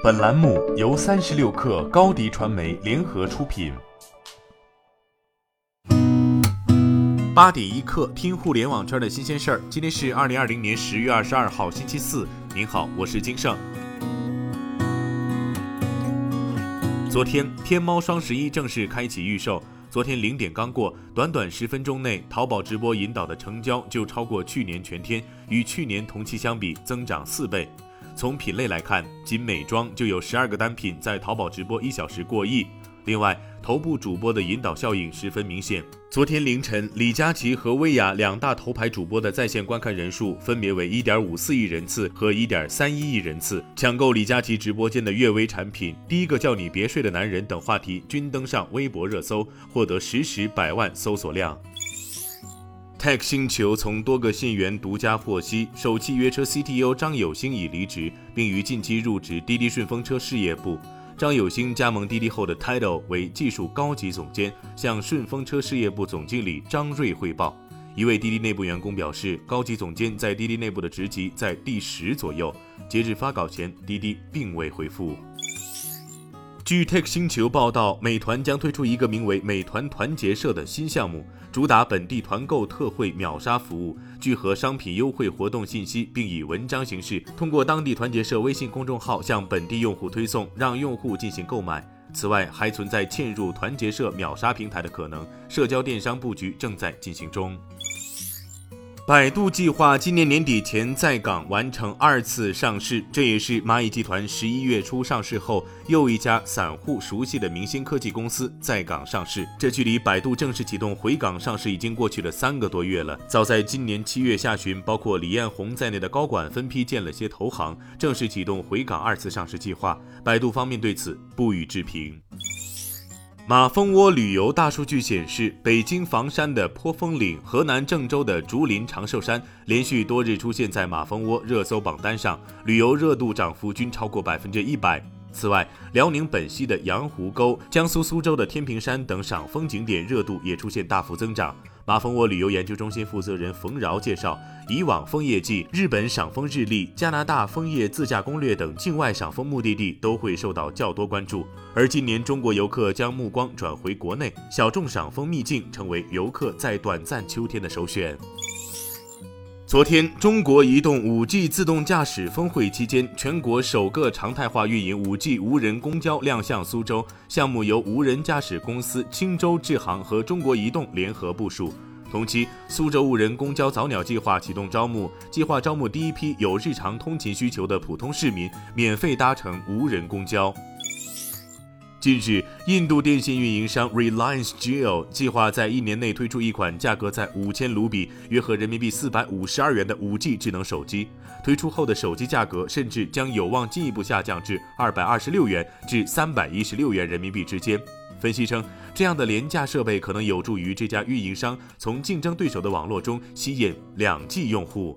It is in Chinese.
本栏目由三十六氪高低传媒联合出品。八点一刻，听互联网圈的新鲜事儿。今天是二零二零年十月二十二号，星期四。您好，我是金盛。昨天，天猫双十一正式开启预售。昨天零点刚过，短短十分钟内，淘宝直播引导的成交就超过去年全天，与去年同期相比增长四倍。从品类来看，仅美妆就有十二个单品在淘宝直播一小时过亿。另外，头部主播的引导效应十分明显。昨天凌晨，李佳琦和薇娅两大头牌主播的在线观看人数分别为一点五四亿人次和一点三一亿人次。抢购李佳琦直播间的悦薇产品，第一个叫你别睡的男人等话题均登上微博热搜，获得实时百万搜索量。Tech 星球从多个信源独家获悉，首汽约车 CTO 张有兴已离职，并于近期入职滴滴顺风车事业部。张有兴加盟滴滴后的 title 为技术高级总监，向顺风车事业部总经理张瑞汇报。一位滴滴内部员工表示，高级总监在滴滴内部的职级在第十左右。截至发稿前，滴滴并未回复。据 Tech 星球报道，美团将推出一个名为“美团团结社”的新项目，主打本地团购特惠秒杀服务，聚合商品优惠活动信息，并以文章形式通过当地团结社微信公众号向本地用户推送，让用户进行购买。此外，还存在嵌入团结社秒杀平台的可能，社交电商布局正在进行中。百度计划今年年底前在港完成二次上市，这也是蚂蚁集团十一月初上市后又一家散户熟悉的明星科技公司在港上市。这距离百度正式启动回港上市已经过去了三个多月了。早在今年七月下旬，包括李彦宏在内的高管分批见了些投行，正式启动回港二次上市计划。百度方面对此不予置评。马蜂窝旅游大数据显示，北京房山的坡峰岭、河南郑州的竹林长寿山连续多日出现在马蜂窝热搜榜单上，旅游热度涨幅均超过百分之一百。此外，辽宁本溪的羊湖沟、江苏苏州的天平山等赏风景点热度也出现大幅增长。马蜂窝旅游研究中心负责人冯饶介绍，以往枫叶季、日本赏枫日历、加拿大枫叶自驾攻略等境外赏枫目的地都会受到较多关注，而今年中国游客将目光转回国内，小众赏枫秘境成为游客在短暂秋天的首选。昨天，中国移动 5G 自动驾驶峰会期间，全国首个常态化运营 5G 无人公交亮相苏州。项目由无人驾驶公司青州智行和中国移动联合部署。同期，苏州无人公交早鸟计划启动招募，计划招募第一批有日常通勤需求的普通市民，免费搭乘无人公交。近日，印度电信运营商 Reliance Jio 计划在一年内推出一款价格在五千卢比（约合人民币四百五十二元）的 5G 智能手机。推出后的手机价格甚至将有望进一步下降至二百二十六元至三百一十六元人民币之间。分析称，这样的廉价设备可能有助于这家运营商从竞争对手的网络中吸引两 G 用户。